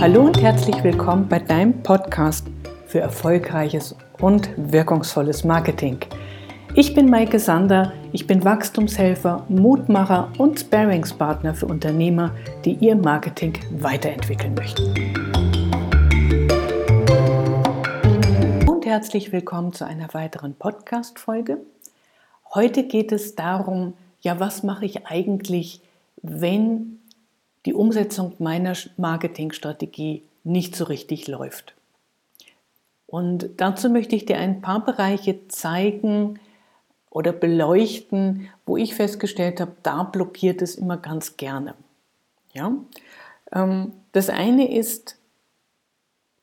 Hallo und herzlich willkommen bei deinem Podcast für erfolgreiches und wirkungsvolles Marketing. Ich bin Maike Sander, ich bin Wachstumshelfer, Mutmacher und Sparingspartner für Unternehmer, die ihr Marketing weiterentwickeln möchten. Und herzlich willkommen zu einer weiteren Podcast-Folge. Heute geht es darum, ja, was mache ich eigentlich, wenn die Umsetzung meiner Marketingstrategie nicht so richtig läuft. Und dazu möchte ich dir ein paar Bereiche zeigen oder beleuchten, wo ich festgestellt habe, da blockiert es immer ganz gerne. Ja? Ähm, das eine ist,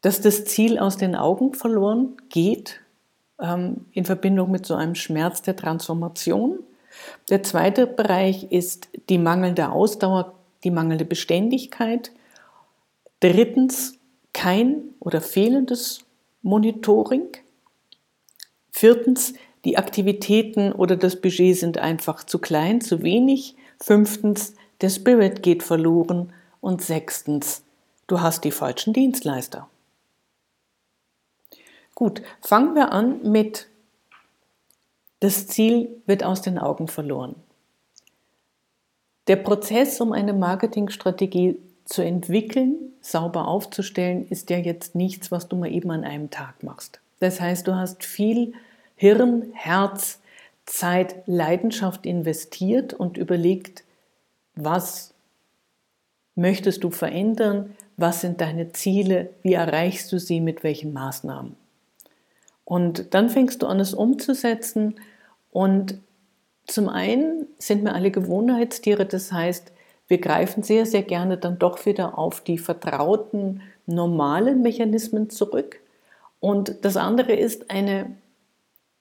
dass das Ziel aus den Augen verloren geht ähm, in Verbindung mit so einem Schmerz der Transformation. Der zweite Bereich ist die mangelnde Ausdauer die mangelnde Beständigkeit. Drittens kein oder fehlendes Monitoring. Viertens, die Aktivitäten oder das Budget sind einfach zu klein, zu wenig. Fünftens, der Spirit geht verloren. Und sechstens, du hast die falschen Dienstleister. Gut, fangen wir an mit, das Ziel wird aus den Augen verloren. Der Prozess, um eine Marketingstrategie zu entwickeln, sauber aufzustellen, ist ja jetzt nichts, was du mal eben an einem Tag machst. Das heißt, du hast viel Hirn, Herz, Zeit, Leidenschaft investiert und überlegt, was möchtest du verändern, was sind deine Ziele, wie erreichst du sie, mit welchen Maßnahmen. Und dann fängst du an, es umzusetzen und zum einen sind wir alle Gewohnheitstiere, das heißt, wir greifen sehr, sehr gerne dann doch wieder auf die vertrauten, normalen Mechanismen zurück. Und das andere ist, eine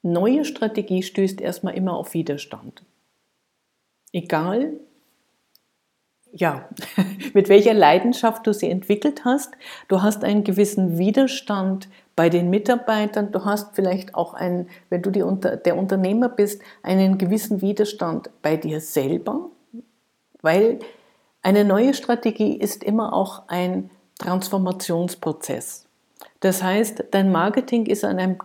neue Strategie stößt erstmal immer auf Widerstand. Egal, ja, mit welcher Leidenschaft du sie entwickelt hast, du hast einen gewissen Widerstand bei den Mitarbeitern. Du hast vielleicht auch einen, wenn du die, der Unternehmer bist, einen gewissen Widerstand bei dir selber, weil eine neue Strategie ist immer auch ein Transformationsprozess. Das heißt, dein Marketing ist an einem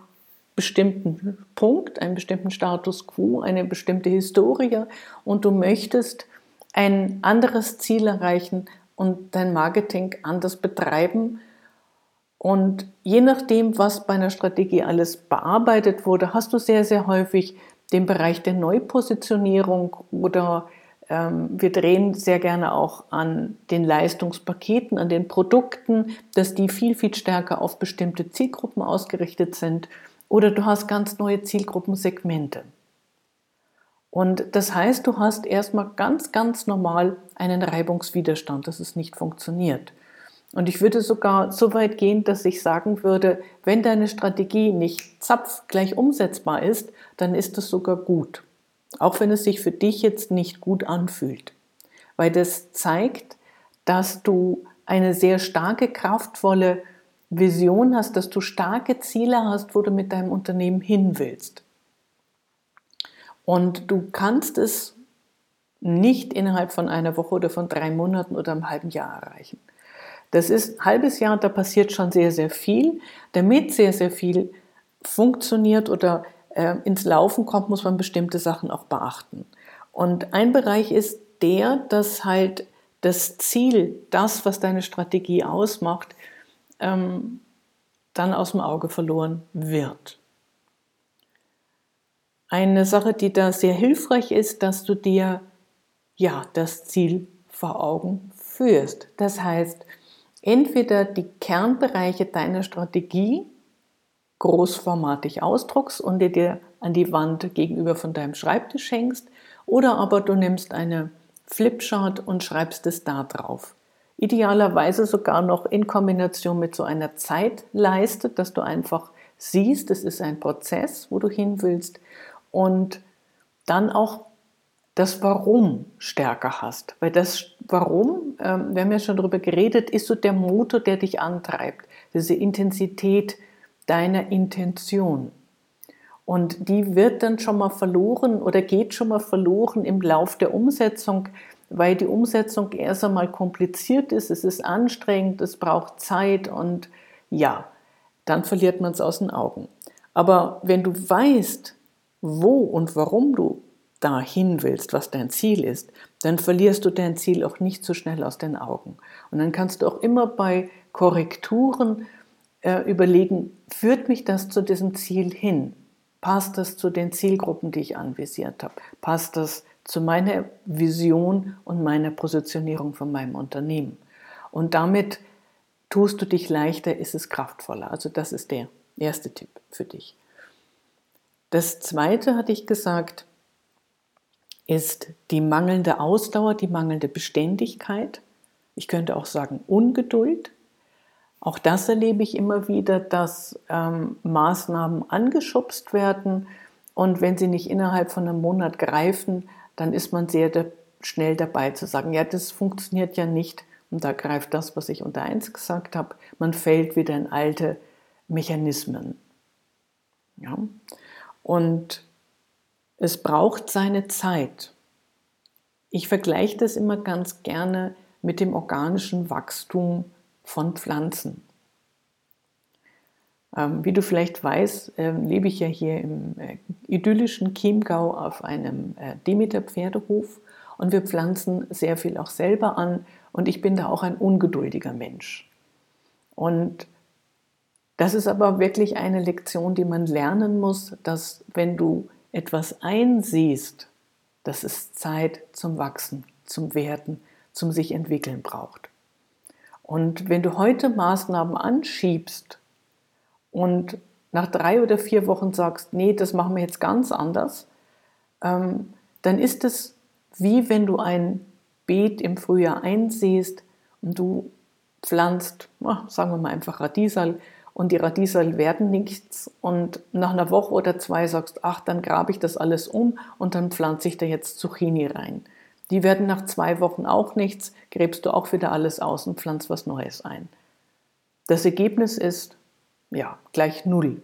bestimmten Punkt, einem bestimmten Status quo, eine bestimmte Historie und du möchtest ein anderes Ziel erreichen und dein Marketing anders betreiben und je nachdem, was bei einer Strategie alles bearbeitet wurde, hast du sehr, sehr häufig den Bereich der Neupositionierung oder ähm, wir drehen sehr gerne auch an den Leistungspaketen, an den Produkten, dass die viel, viel stärker auf bestimmte Zielgruppen ausgerichtet sind oder du hast ganz neue Zielgruppensegmente. Und das heißt, du hast erstmal ganz, ganz normal einen Reibungswiderstand, dass es nicht funktioniert. Und ich würde sogar so weit gehen, dass ich sagen würde, wenn deine Strategie nicht zapf gleich umsetzbar ist, dann ist das sogar gut. Auch wenn es sich für dich jetzt nicht gut anfühlt. Weil das zeigt, dass du eine sehr starke, kraftvolle Vision hast, dass du starke Ziele hast, wo du mit deinem Unternehmen hin willst. Und du kannst es nicht innerhalb von einer Woche oder von drei Monaten oder einem halben Jahr erreichen. Das ist ein halbes Jahr, da passiert schon sehr, sehr viel. Damit sehr, sehr viel funktioniert oder äh, ins Laufen kommt, muss man bestimmte Sachen auch beachten. Und ein Bereich ist der, dass halt das Ziel, das, was deine Strategie ausmacht, ähm, dann aus dem Auge verloren wird. Eine Sache, die da sehr hilfreich ist, dass du dir ja das Ziel vor Augen führst. Das heißt, entweder die Kernbereiche deiner Strategie großformatig ausdruckst und dir an die Wand gegenüber von deinem Schreibtisch hängst, oder aber du nimmst eine Flipchart und schreibst es da drauf. Idealerweise sogar noch in Kombination mit so einer Zeitleiste, dass du einfach siehst, es ist ein Prozess, wo du hin willst und dann auch das Warum stärker hast. Weil das Warum, ähm, wir haben ja schon darüber geredet, ist so der Motor, der dich antreibt. Diese Intensität deiner Intention. Und die wird dann schon mal verloren oder geht schon mal verloren im Lauf der Umsetzung, weil die Umsetzung erst einmal kompliziert ist, es ist anstrengend, es braucht Zeit und ja, dann verliert man es aus den Augen. Aber wenn du weißt, wo und warum du dahin willst, was dein Ziel ist, dann verlierst du dein Ziel auch nicht so schnell aus den Augen. Und dann kannst du auch immer bei Korrekturen äh, überlegen, führt mich das zu diesem Ziel hin? Passt das zu den Zielgruppen, die ich anvisiert habe? Passt das zu meiner Vision und meiner Positionierung von meinem Unternehmen? Und damit tust du dich leichter, ist es kraftvoller. Also das ist der erste Tipp für dich. Das zweite hatte ich gesagt, ist die mangelnde Ausdauer, die mangelnde Beständigkeit. Ich könnte auch sagen Ungeduld. Auch das erlebe ich immer wieder, dass ähm, Maßnahmen angeschubst werden und wenn sie nicht innerhalb von einem Monat greifen, dann ist man sehr da, schnell dabei zu sagen, ja, das funktioniert ja nicht. Und da greift das, was ich unter eins gesagt habe, man fällt wieder in alte Mechanismen. Ja? Und es braucht seine Zeit. Ich vergleiche das immer ganz gerne mit dem organischen Wachstum von Pflanzen. Ähm, wie du vielleicht weißt, äh, lebe ich ja hier im äh, idyllischen Chiemgau auf einem äh, Demeter-Pferdehof und wir pflanzen sehr viel auch selber an und ich bin da auch ein ungeduldiger Mensch. Und das ist aber wirklich eine Lektion, die man lernen muss, dass wenn du etwas einsiehst, dass es Zeit zum Wachsen, zum Werden, zum sich entwickeln braucht. Und wenn du heute Maßnahmen anschiebst und nach drei oder vier Wochen sagst, nee, das machen wir jetzt ganz anders, ähm, dann ist es wie wenn du ein Beet im Frühjahr einsäst und du pflanzt, sagen wir mal einfach Radiesal, und die Radiesel werden nichts und nach einer Woche oder zwei sagst, ach, dann grabe ich das alles um und dann pflanze ich da jetzt Zucchini rein. Die werden nach zwei Wochen auch nichts, gräbst du auch wieder alles aus und pflanzt was Neues ein. Das Ergebnis ist, ja, gleich Null.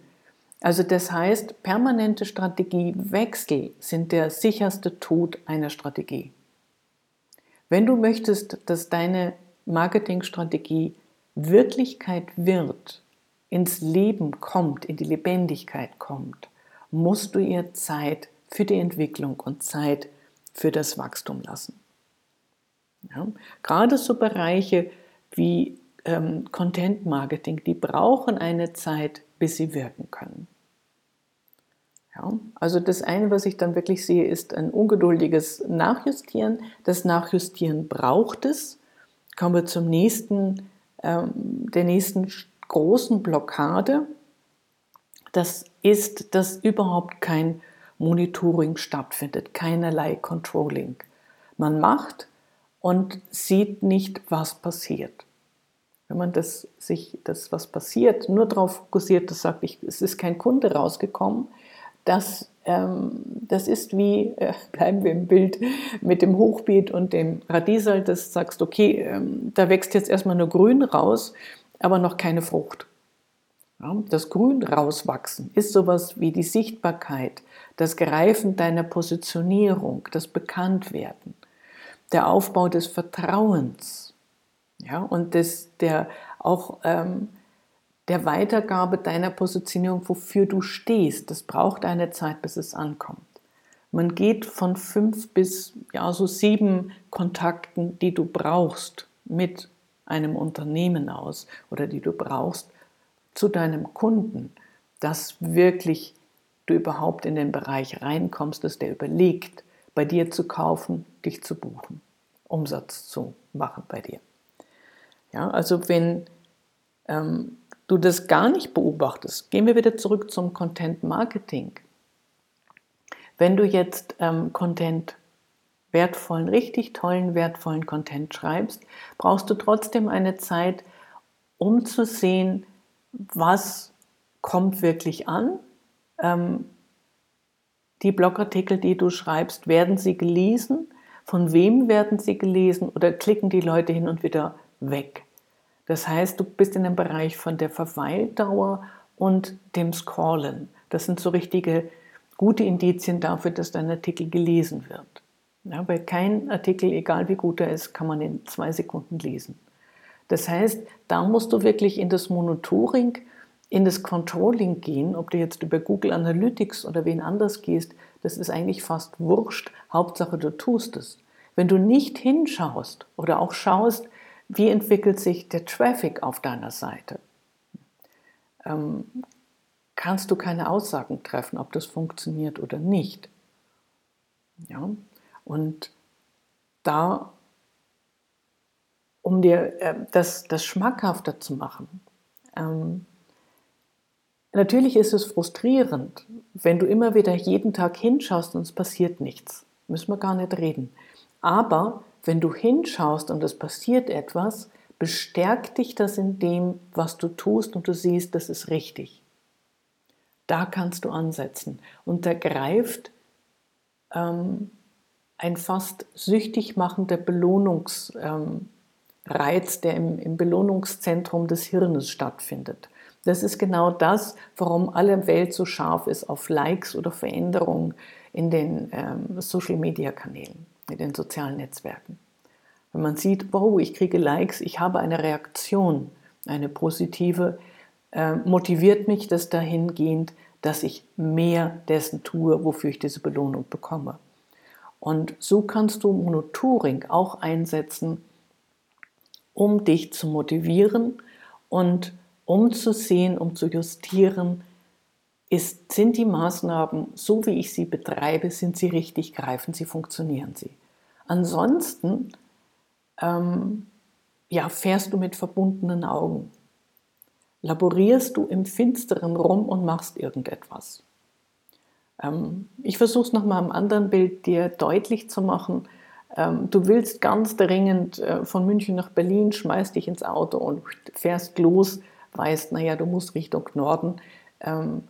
Also das heißt, permanente Strategiewechsel sind der sicherste Tod einer Strategie. Wenn du möchtest, dass deine Marketingstrategie Wirklichkeit wird, ins Leben kommt, in die Lebendigkeit kommt, musst du ihr Zeit für die Entwicklung und Zeit für das Wachstum lassen. Ja? Gerade so Bereiche wie ähm, Content Marketing, die brauchen eine Zeit, bis sie wirken können. Ja, also das eine, was ich dann wirklich sehe, ist ein ungeduldiges Nachjustieren. Das Nachjustieren braucht es. Kommen wir zum nächsten, ähm, der nächsten großen Blockade, das ist, dass überhaupt kein Monitoring stattfindet, keinerlei Controlling. Man macht und sieht nicht, was passiert. Wenn man das, sich das, was passiert, nur darauf fokussiert, das sagt, ich, es ist kein Kunde rausgekommen, das, ähm, das ist wie, äh, bleiben wir im Bild, mit dem Hochbeet und dem Radiesel, das sagst, okay, ähm, da wächst jetzt erstmal nur Grün raus aber noch keine Frucht. Das Grün rauswachsen ist sowas wie die Sichtbarkeit, das Greifen deiner Positionierung, das Bekanntwerden, der Aufbau des Vertrauens ja, und des, der, auch ähm, der Weitergabe deiner Positionierung, wofür du stehst. Das braucht eine Zeit, bis es ankommt. Man geht von fünf bis ja, so sieben Kontakten, die du brauchst mit einem Unternehmen aus oder die du brauchst zu deinem Kunden, dass wirklich du überhaupt in den Bereich reinkommst, dass der überlegt, bei dir zu kaufen, dich zu buchen, Umsatz zu machen bei dir. Ja, also wenn ähm, du das gar nicht beobachtest, gehen wir wieder zurück zum Content Marketing. Wenn du jetzt ähm, Content wertvollen, richtig tollen, wertvollen Content schreibst, brauchst du trotzdem eine Zeit, um zu sehen, was kommt wirklich an. Ähm, die Blogartikel, die du schreibst, werden sie gelesen? Von wem werden sie gelesen? Oder klicken die Leute hin und wieder weg? Das heißt, du bist in einem Bereich von der Verweildauer und dem Scrollen. Das sind so richtige gute Indizien dafür, dass dein Artikel gelesen wird. Ja, weil kein Artikel, egal wie gut er ist, kann man in zwei Sekunden lesen. Das heißt, da musst du wirklich in das Monitoring, in das Controlling gehen, ob du jetzt über Google Analytics oder wen anders gehst, das ist eigentlich fast wurscht. Hauptsache, du tust es. Wenn du nicht hinschaust oder auch schaust, wie entwickelt sich der Traffic auf deiner Seite, ähm, kannst du keine Aussagen treffen, ob das funktioniert oder nicht. Ja? Und da, um dir äh, das, das schmackhafter zu machen, ähm, natürlich ist es frustrierend, wenn du immer wieder jeden Tag hinschaust und es passiert nichts. Müssen wir gar nicht reden. Aber wenn du hinschaust und es passiert etwas, bestärkt dich das in dem, was du tust und du siehst, das ist richtig. Da kannst du ansetzen. Und da greift ähm, ein fast süchtig machender Belohnungsreiz, ähm, der im, im Belohnungszentrum des Hirnes stattfindet. Das ist genau das, warum alle Welt so scharf ist auf Likes oder Veränderungen in den ähm, Social-Media-Kanälen, in den sozialen Netzwerken. Wenn man sieht, wow, ich kriege Likes, ich habe eine Reaktion, eine positive, äh, motiviert mich das dahingehend, dass ich mehr dessen tue, wofür ich diese Belohnung bekomme. Und so kannst du Monitoring auch einsetzen, um dich zu motivieren und um zu sehen, um zu justieren, ist, sind die Maßnahmen, so wie ich sie betreibe, sind sie richtig, greifen sie, funktionieren sie. Ansonsten ähm, ja, fährst du mit verbundenen Augen. Laborierst du im Finsteren rum und machst irgendetwas. Ähm, ich versuche es nochmal im anderen Bild dir deutlich zu machen. Ähm, du willst ganz dringend äh, von München nach Berlin, schmeißt dich ins Auto und fährst los, weißt, naja, du musst Richtung Norden. Ähm,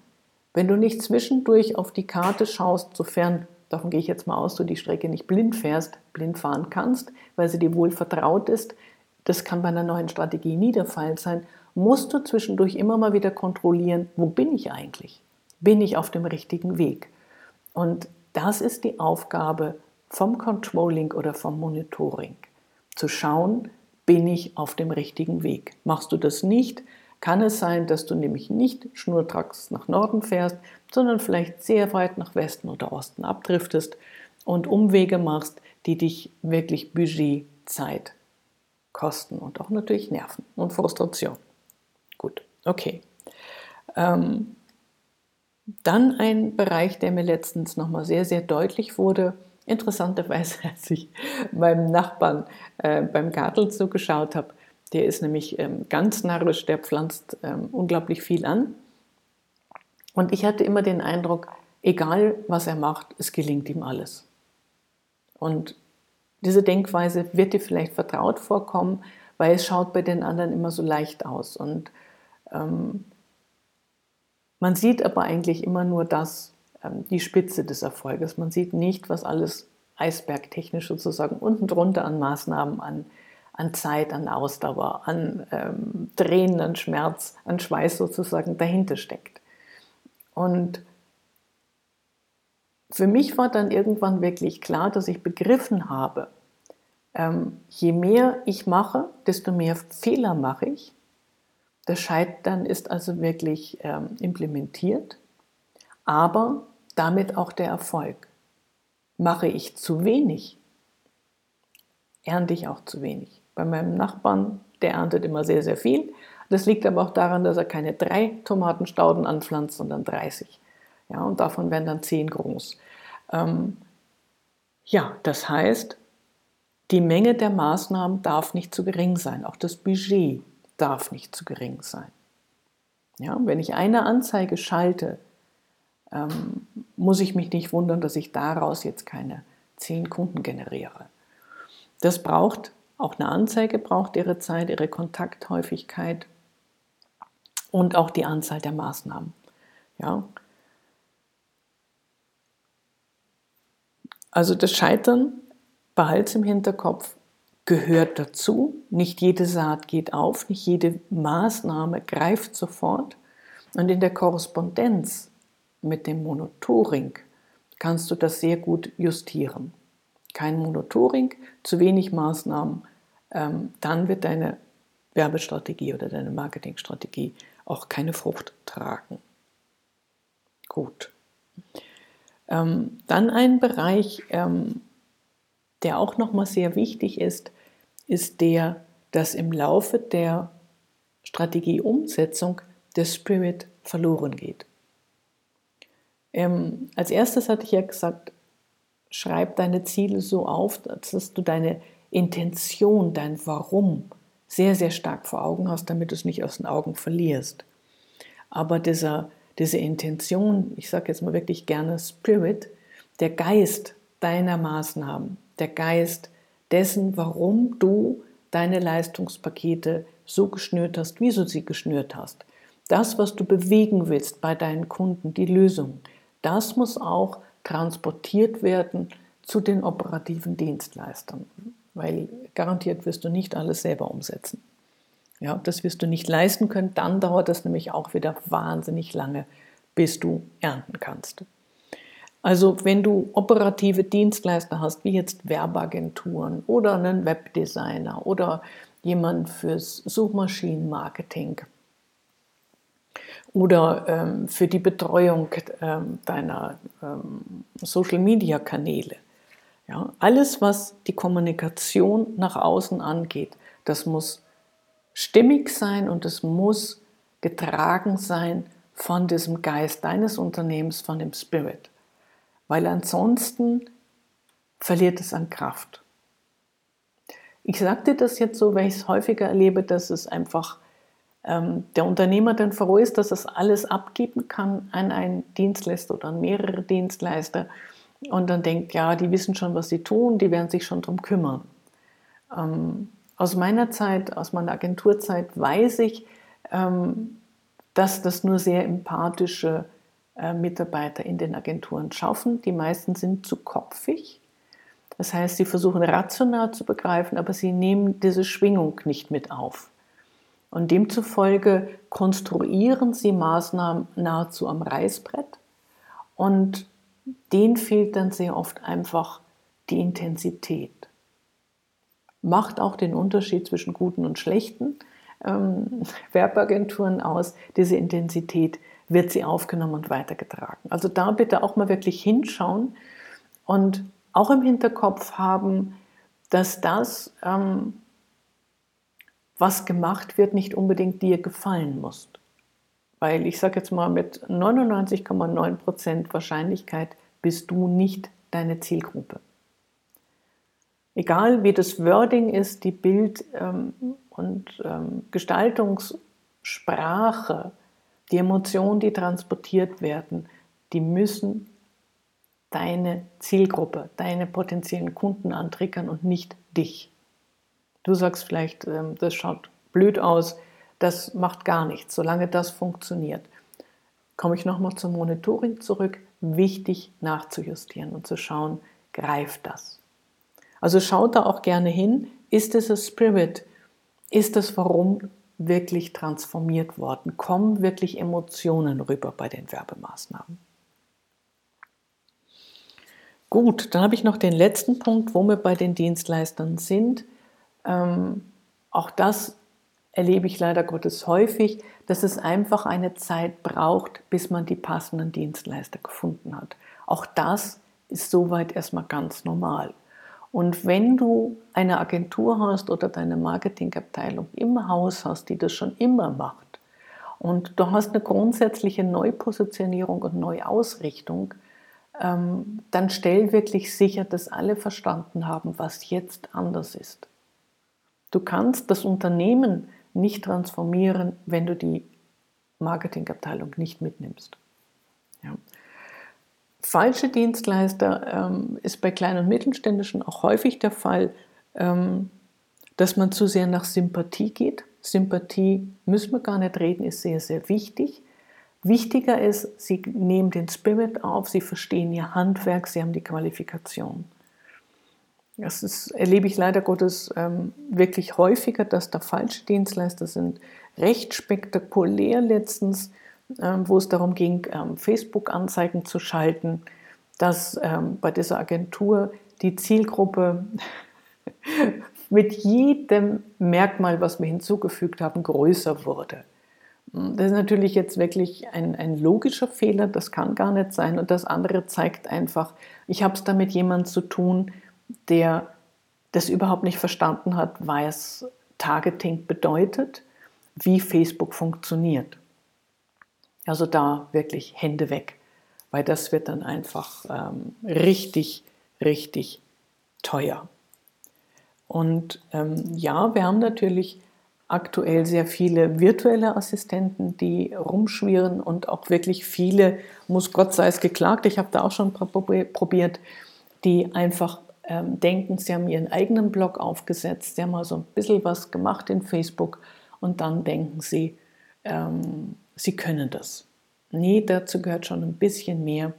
wenn du nicht zwischendurch auf die Karte schaust, sofern davon gehe ich jetzt mal aus, du die Strecke nicht blind fährst, blind fahren kannst, weil sie dir wohl vertraut ist, das kann bei einer neuen Strategie nie der Fall sein, musst du zwischendurch immer mal wieder kontrollieren, wo bin ich eigentlich? Bin ich auf dem richtigen Weg? Und das ist die Aufgabe vom Controlling oder vom Monitoring. Zu schauen, bin ich auf dem richtigen Weg? Machst du das nicht, kann es sein, dass du nämlich nicht schnurstracks nach Norden fährst, sondern vielleicht sehr weit nach Westen oder Osten abdriftest und Umwege machst, die dich wirklich Budget, Zeit kosten und auch natürlich Nerven und Frustration. Gut, okay. Ähm, dann ein Bereich, der mir letztens nochmal sehr, sehr deutlich wurde. Interessanterweise, als ich meinem Nachbarn äh, beim Gartel zugeschaut habe, der ist nämlich ähm, ganz narrisch, der pflanzt ähm, unglaublich viel an. Und ich hatte immer den Eindruck, egal was er macht, es gelingt ihm alles. Und diese Denkweise wird dir vielleicht vertraut vorkommen, weil es schaut bei den anderen immer so leicht aus. Und ähm, man sieht aber eigentlich immer nur das, ähm, die Spitze des Erfolges. Man sieht nicht, was alles eisbergtechnisch sozusagen unten drunter an Maßnahmen, an an Zeit, an Ausdauer, an ähm, Tränen, an Schmerz, an Schweiß sozusagen dahinter steckt. Und für mich war dann irgendwann wirklich klar, dass ich begriffen habe, ähm, je mehr ich mache, desto mehr Fehler mache ich. Das Scheitern ist also wirklich ähm, implementiert, aber damit auch der Erfolg. Mache ich zu wenig, ernte ich auch zu wenig. Bei meinem Nachbarn, der erntet immer sehr, sehr viel. Das liegt aber auch daran, dass er keine drei Tomatenstauden anpflanzt, sondern 30. Ja, und davon werden dann zehn groß. Ähm, ja, das heißt, die Menge der Maßnahmen darf nicht zu gering sein. Auch das Budget darf nicht zu gering sein. Ja, wenn ich eine Anzeige schalte, ähm, muss ich mich nicht wundern, dass ich daraus jetzt keine zehn Kunden generiere. Das braucht auch eine Anzeige braucht ihre Zeit, ihre Kontakthäufigkeit und auch die Anzahl der Maßnahmen. Ja. Also das Scheitern, behalte im Hinterkopf, gehört dazu. Nicht jede Saat geht auf, nicht jede Maßnahme greift sofort. Und in der Korrespondenz mit dem Monitoring kannst du das sehr gut justieren. kein Monitoring, zu wenig Maßnahmen, ähm, dann wird deine Werbestrategie oder deine Marketingstrategie auch keine Frucht tragen. Gut. Ähm, dann ein Bereich, ähm, der auch nochmal sehr wichtig ist, ist der, dass im Laufe der Strategieumsetzung der Spirit verloren geht. Ähm, als erstes hatte ich ja gesagt, schreib deine Ziele so auf, dass du deine Intention, dein Warum sehr, sehr stark vor Augen hast, damit du es nicht aus den Augen verlierst. Aber dieser, diese Intention, ich sage jetzt mal wirklich gerne Spirit, der Geist deiner Maßnahmen, der Geist dessen, warum du deine Leistungspakete so geschnürt hast, wie du sie geschnürt hast. Das, was du bewegen willst bei deinen Kunden, die Lösung, das muss auch transportiert werden zu den operativen Dienstleistern, weil garantiert wirst du nicht alles selber umsetzen. Ja, das wirst du nicht leisten können, dann dauert das nämlich auch wieder wahnsinnig lange, bis du ernten kannst. Also wenn du operative Dienstleister hast, wie jetzt Werbeagenturen oder einen Webdesigner oder jemand fürs Suchmaschinenmarketing oder ähm, für die Betreuung ähm, deiner ähm, Social-Media-Kanäle. Ja, alles, was die Kommunikation nach außen angeht, das muss stimmig sein und es muss getragen sein von diesem Geist deines Unternehmens, von dem Spirit weil ansonsten verliert es an Kraft. Ich sagte das jetzt so, weil ich es häufiger erlebe, dass es einfach ähm, der Unternehmer dann froh ist, dass es alles abgeben kann an einen Dienstleister oder an mehrere Dienstleister und dann denkt, ja, die wissen schon, was sie tun, die werden sich schon darum kümmern. Ähm, aus meiner Zeit, aus meiner Agenturzeit weiß ich, ähm, dass das nur sehr empathische Mitarbeiter in den Agenturen schaffen. Die meisten sind zu kopfig. Das heißt, sie versuchen rational zu begreifen, aber sie nehmen diese Schwingung nicht mit auf. Und demzufolge konstruieren sie Maßnahmen nahezu am Reißbrett und denen fehlt dann sehr oft einfach die Intensität. Macht auch den Unterschied zwischen guten und schlechten ähm, Werbeagenturen aus, diese Intensität, wird sie aufgenommen und weitergetragen. Also da bitte auch mal wirklich hinschauen und auch im Hinterkopf haben, dass das, ähm, was gemacht wird, nicht unbedingt dir gefallen muss. Weil ich sage jetzt mal, mit 99,9% Wahrscheinlichkeit bist du nicht deine Zielgruppe. Egal wie das Wording ist, die Bild- ähm, und ähm, Gestaltungssprache, die Emotionen, die transportiert werden, die müssen deine Zielgruppe, deine potenziellen Kunden antriggern und nicht dich. Du sagst vielleicht, ähm, das schaut blöd aus, das macht gar nichts, solange das funktioniert. Komme ich nochmal zum Monitoring zurück. Wichtig nachzujustieren und zu schauen, greift das. Also schaut da auch gerne hin, ist es ein Spirit? Ist das Warum wirklich transformiert worden? Kommen wirklich Emotionen rüber bei den Werbemaßnahmen? Gut, dann habe ich noch den letzten Punkt, wo wir bei den Dienstleistern sind. Ähm, auch das erlebe ich leider Gottes häufig, dass es einfach eine Zeit braucht, bis man die passenden Dienstleister gefunden hat. Auch das ist soweit erstmal ganz normal. Und wenn du eine Agentur hast oder deine Marketingabteilung im Haus hast, die das schon immer macht, und du hast eine grundsätzliche Neupositionierung und Neuausrichtung, ähm, dann stell wirklich sicher, dass alle verstanden haben, was jetzt anders ist. Du kannst das Unternehmen nicht transformieren, wenn du die Marketingabteilung nicht mitnimmst. Ja falsche Dienstleister ähm, ist bei kleinen und mittelständischen auch häufig der Fall, ähm, dass man zu sehr nach Sympathie geht. Sympathie müssen wir gar nicht reden, ist sehr, sehr wichtig. Wichtiger ist, sie nehmen den Spirit auf, sie verstehen ihr Handwerk, sie haben die Qualifikation. Das ist, erlebe ich leider Gottes ähm, wirklich häufiger, dass da falsche Dienstleister sind. Recht spektakulär letztens wo es darum ging, ähm, Facebook-Anzeigen zu schalten, dass ähm, bei dieser Agentur die Zielgruppe mit jedem Merkmal, was wir hinzugefügt haben, größer wurde. Das ist natürlich jetzt wirklich ein, ein logischer Fehler, das kann gar nicht sein. Und das andere zeigt einfach, ich habe es da mit jemandem zu tun, der das überhaupt nicht verstanden hat, was Targeting bedeutet, wie Facebook funktioniert. Also da wirklich Hände weg, weil das wird dann einfach ähm, richtig, richtig teuer. Und ähm, ja, wir haben natürlich aktuell sehr viele virtuelle Assistenten, die rumschwirren und auch wirklich viele, muss Gott sei es geklagt, ich habe da auch schon probiert, die einfach ähm, denken, sie haben ihren eigenen Blog aufgesetzt, sie haben mal so ein bisschen was gemacht in Facebook und dann denken sie, ähm, sie können das. Nee, dazu gehört schon ein bisschen mehr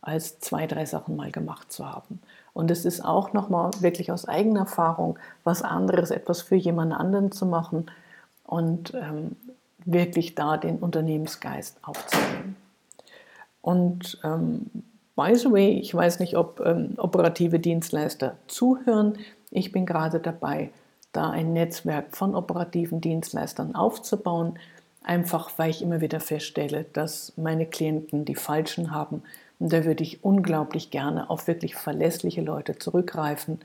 als zwei, drei Sachen mal gemacht zu haben. Und es ist auch nochmal wirklich aus eigener Erfahrung was anderes, etwas für jemand anderen zu machen und ähm, wirklich da den Unternehmensgeist aufzunehmen. Und ähm, by the way, ich weiß nicht, ob ähm, operative Dienstleister zuhören. Ich bin gerade dabei, da ein Netzwerk von operativen Dienstleistern aufzubauen, einfach weil ich immer wieder feststelle, dass meine Klienten die falschen haben und da würde ich unglaublich gerne auf wirklich verlässliche Leute zurückgreifen.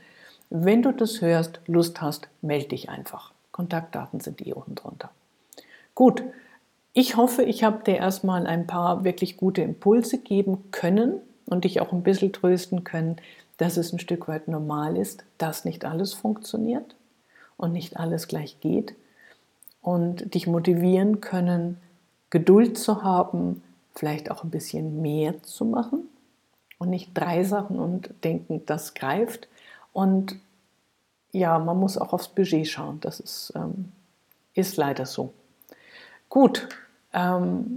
Wenn du das hörst, Lust hast, melde dich einfach. Kontaktdaten sind eh unten drunter. Gut, ich hoffe, ich habe dir erstmal ein paar wirklich gute Impulse geben können und dich auch ein bisschen trösten können, dass es ein Stück weit normal ist, dass nicht alles funktioniert und nicht alles gleich geht und dich motivieren können, Geduld zu haben, vielleicht auch ein bisschen mehr zu machen und nicht drei Sachen und denken, das greift. Und ja, man muss auch aufs Budget schauen. Das ist, ähm, ist leider so. Gut. Ähm,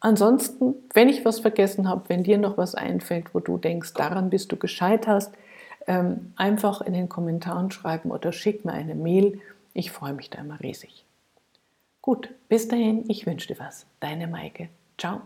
ansonsten, wenn ich was vergessen habe, wenn dir noch was einfällt, wo du denkst, daran bist du gescheitert, ähm, einfach in den Kommentaren schreiben oder schick mir eine Mail. Ich freue mich da immer riesig. Gut, bis dahin, ich wünsche dir was. Deine Maike. Ciao.